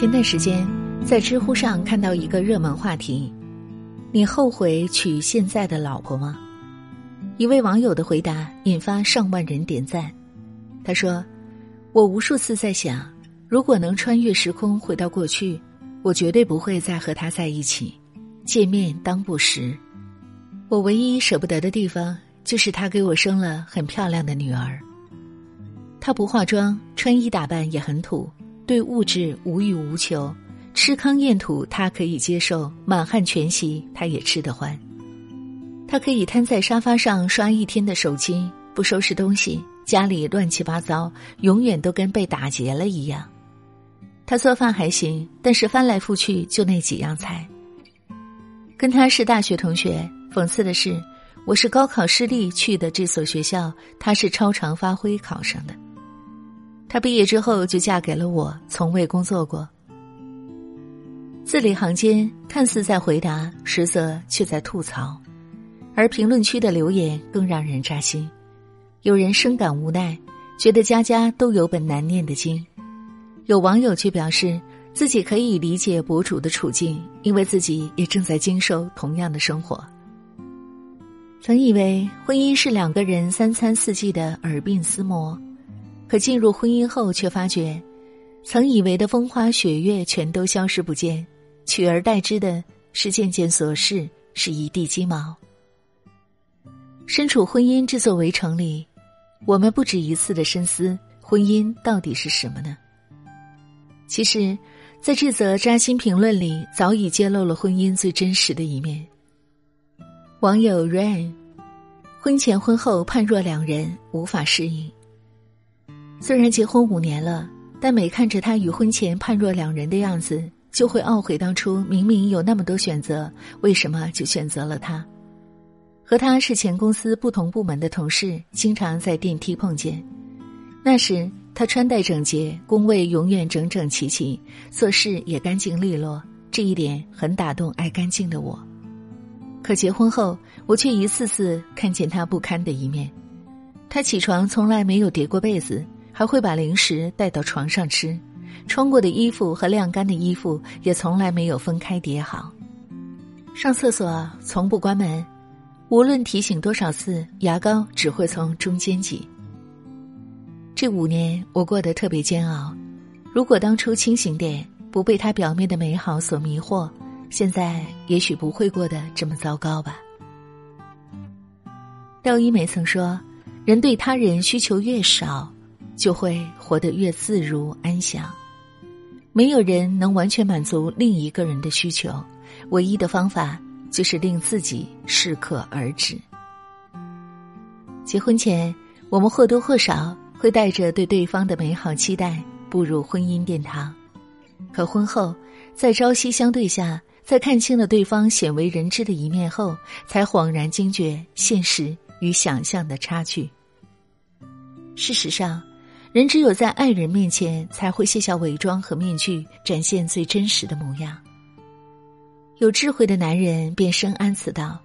前段时间在知乎上看到一个热门话题：“你后悔娶现在的老婆吗？”一位网友的回答引发上万人点赞。他说：“我无数次在想，如果能穿越时空回到过去，我绝对不会再和他在一起。见面当不识，我唯一舍不得的地方就是他给我生了很漂亮的女儿。他不化妆，穿衣打扮也很土。”对物质无欲无求，吃糠咽土他可以接受，满汉全席他也吃得欢。他可以瘫在沙发上刷一天的手机，不收拾东西，家里乱七八糟，永远都跟被打劫了一样。他做饭还行，但是翻来覆去就那几样菜。跟他是大学同学，讽刺的是，我是高考失利去的这所学校，他是超常发挥考上的。她毕业之后就嫁给了我，从未工作过。字里行间看似在回答，实则却在吐槽，而评论区的留言更让人扎心。有人深感无奈，觉得家家都有本难念的经；有网友却表示自己可以理解博主的处境，因为自己也正在经受同样的生活。曾以为婚姻是两个人三餐四季的耳鬓厮磨。可进入婚姻后，却发觉，曾以为的风花雪月全都消失不见，取而代之的是件件琐事，是一地鸡毛。身处婚姻这座围城里，我们不止一次的深思：婚姻到底是什么呢？其实，在这则扎心评论里，早已揭露了婚姻最真实的一面。网友 Rain，婚前婚后判若两人，无法适应。虽然结婚五年了，但每看着他与婚前判若两人的样子，就会懊悔当初明明有那么多选择，为什么就选择了他？和他是前公司不同部门的同事，经常在电梯碰见。那时他穿戴整洁，工位永远整整齐齐，做事也干净利落，这一点很打动爱干净的我。可结婚后，我却一次次看见他不堪的一面。他起床从来没有叠过被子。还会把零食带到床上吃，穿过的衣服和晾干的衣服也从来没有分开叠好。上厕所从不关门，无论提醒多少次，牙膏只会从中间挤。这五年我过得特别煎熬，如果当初清醒点，不被他表面的美好所迷惑，现在也许不会过得这么糟糕吧。廖一梅曾说：“人对他人需求越少。”就会活得越自如安详。没有人能完全满足另一个人的需求，唯一的方法就是令自己适可而止。结婚前，我们或多或少会带着对对方的美好期待步入婚姻殿堂，可婚后，在朝夕相对下，在看清了对方鲜为人知的一面后，才恍然惊觉现实与想象的差距。事实上。人只有在爱人面前，才会卸下伪装和面具，展现最真实的模样。有智慧的男人便深谙此道。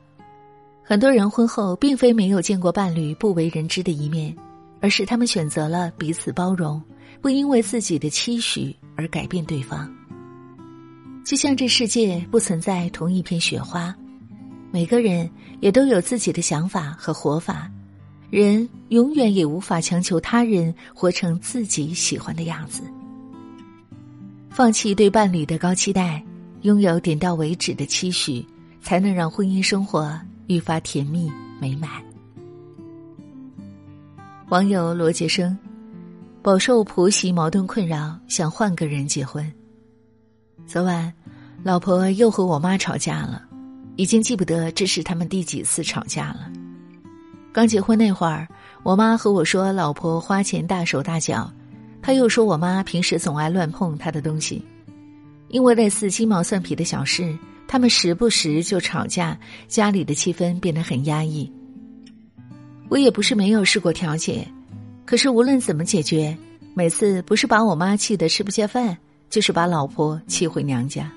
很多人婚后并非没有见过伴侣不为人知的一面，而是他们选择了彼此包容，不因为自己的期许而改变对方。就像这世界不存在同一片雪花，每个人也都有自己的想法和活法。人永远也无法强求他人活成自己喜欢的样子。放弃对伴侣的高期待，拥有点到为止的期许，才能让婚姻生活愈发甜蜜美满。网友罗杰生，饱受婆媳矛盾困扰，想换个人结婚。昨晚，老婆又和我妈吵架了，已经记不得这是他们第几次吵架了。刚结婚那会儿，我妈和我说老婆花钱大手大脚，他又说我妈平时总爱乱碰他的东西，因为类似鸡毛蒜皮的小事，他们时不时就吵架，家里的气氛变得很压抑。我也不是没有试过调解，可是无论怎么解决，每次不是把我妈气得吃不下饭，就是把老婆气回娘家。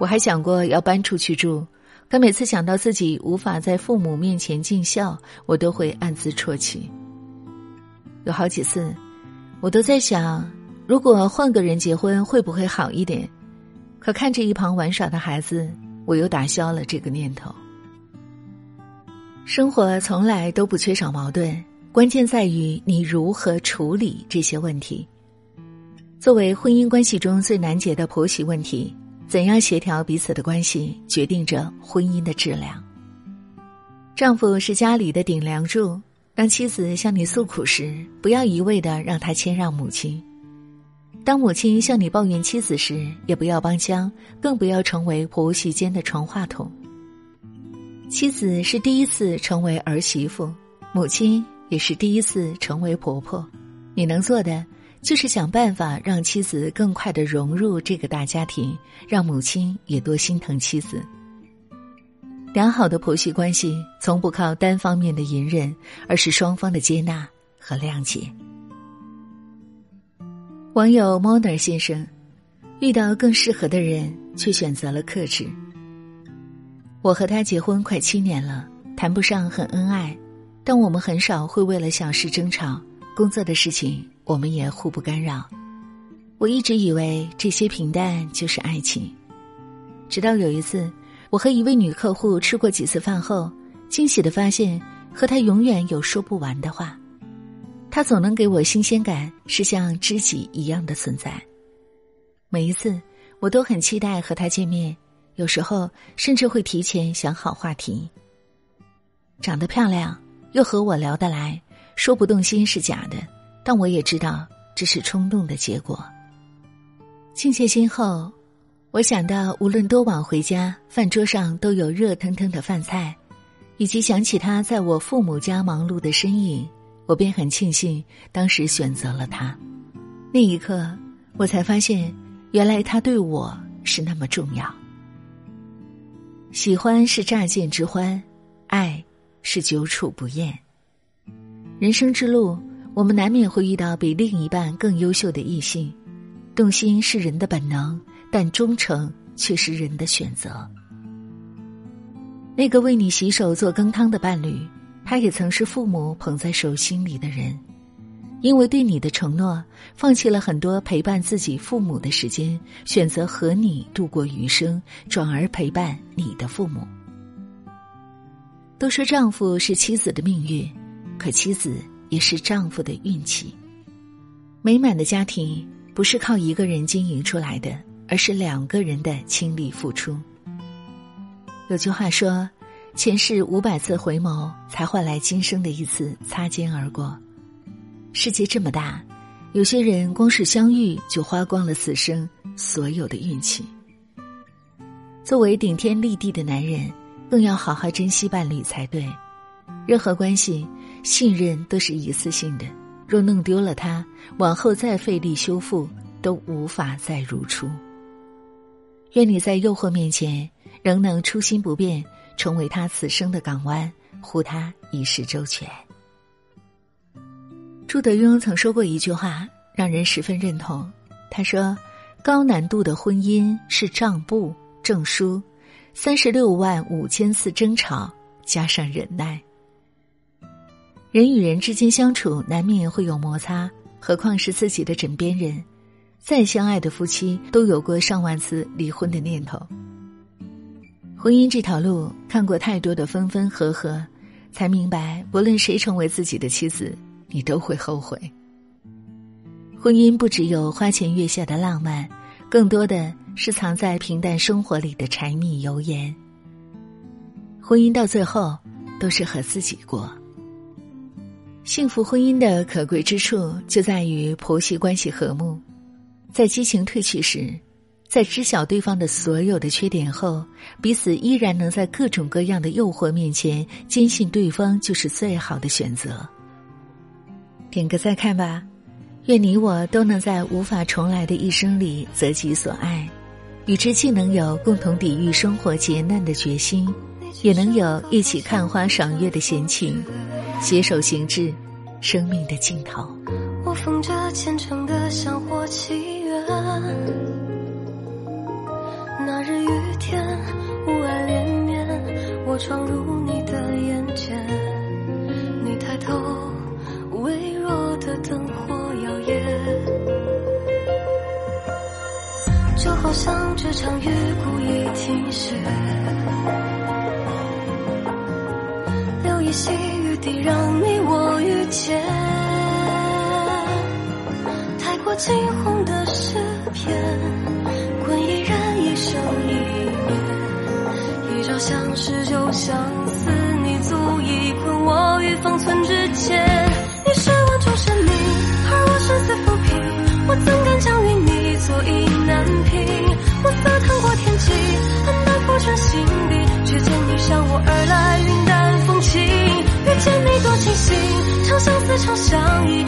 我还想过要搬出去住。可每次想到自己无法在父母面前尽孝，我都会暗自啜泣。有好几次，我都在想，如果换个人结婚会不会好一点？可看着一旁玩耍的孩子，我又打消了这个念头。生活从来都不缺少矛盾，关键在于你如何处理这些问题。作为婚姻关系中最难解的婆媳问题，怎样协调彼此的关系，决定着婚姻的质量。丈夫是家里的顶梁柱，当妻子向你诉苦时，不要一味的让他谦让母亲。当母亲向你抱怨妻子时，也不要帮腔，更不要成为婆媳间的传话筒。妻子是第一次成为儿媳妇，母亲也是第一次成为婆婆。你能做的就是想办法让妻子更快的融入这个大家庭，让母亲也多心疼妻子。良好的婆媳关系从不靠单方面的隐忍，而是双方的接纳和谅解。网友 Moner 先生遇到更适合的人，却选择了克制。我和他结婚快七年了，谈不上很恩爱，但我们很少会为了小事争吵。工作的事情，我们也互不干扰。我一直以为这些平淡就是爱情，直到有一次，我和一位女客户吃过几次饭后，惊喜的发现和她永远有说不完的话。他总能给我新鲜感，是像知己一样的存在。每一次，我都很期待和他见面，有时候甚至会提前想好话题。长得漂亮，又和我聊得来，说不动心是假的，但我也知道这是冲动的结果。静下心后，我想到无论多晚回家，饭桌上都有热腾腾的饭菜，以及想起他在我父母家忙碌的身影。我便很庆幸当时选择了他，那一刻我才发现，原来他对我是那么重要。喜欢是乍见之欢，爱是久处不厌。人生之路，我们难免会遇到比另一半更优秀的异性，动心是人的本能，但忠诚却是人的选择。那个为你洗手做羹汤的伴侣。他也曾是父母捧在手心里的人，因为对你的承诺，放弃了很多陪伴自己父母的时间，选择和你度过余生，转而陪伴你的父母。都说丈夫是妻子的命运，可妻子也是丈夫的运气。美满的家庭不是靠一个人经营出来的，而是两个人的倾力付出。有句话说。前世五百次回眸，才换来今生的一次擦肩而过。世界这么大，有些人光是相遇就花光了此生所有的运气。作为顶天立地的男人，更要好好珍惜伴侣才对。任何关系，信任都是一次性的，若弄丢了它，往后再费力修复都无法再如初。愿你在诱惑面前仍能初心不变。成为他此生的港湾，护他一世周全。朱德庸曾说过一句话，让人十分认同。他说：“高难度的婚姻是账簿、证书，三十六万五千次争吵，加上忍耐。人与人之间相处，难免会有摩擦，何况是自己的枕边人。再相爱的夫妻，都有过上万次离婚的念头。”婚姻这条路，看过太多的分分合合，才明白，不论谁成为自己的妻子，你都会后悔。婚姻不只有花前月下的浪漫，更多的是藏在平淡生活里的柴米油盐。婚姻到最后，都是和自己过。幸福婚姻的可贵之处，就在于婆媳关系和睦，在激情褪去时。在知晓对方的所有的缺点后，彼此依然能在各种各样的诱惑面前坚信对方就是最好的选择。点个再看吧，愿你我都能在无法重来的一生里择己所爱，与之既能有共同抵御生活劫难的决心，也能有一起看花赏月的闲情，携手行至生命的尽头。我奉着虔诚的香火祈愿。那日雨天，雾霭连绵，我闯入你的眼前。你抬头，微弱的灯火摇曳。就好像这场雨故意停歇，一席雨滴，让你我遇见。太过惊鸿的诗篇，滚一人一生一念。一朝相识就相思，你足以困我于方寸之间。你是万种神明，而我身似浮萍，我怎敢将与你作意难平？暮色趟过天际，暗淡浮沉心底，却见你向我而来。遇见你，多庆幸。长相思，长相忆。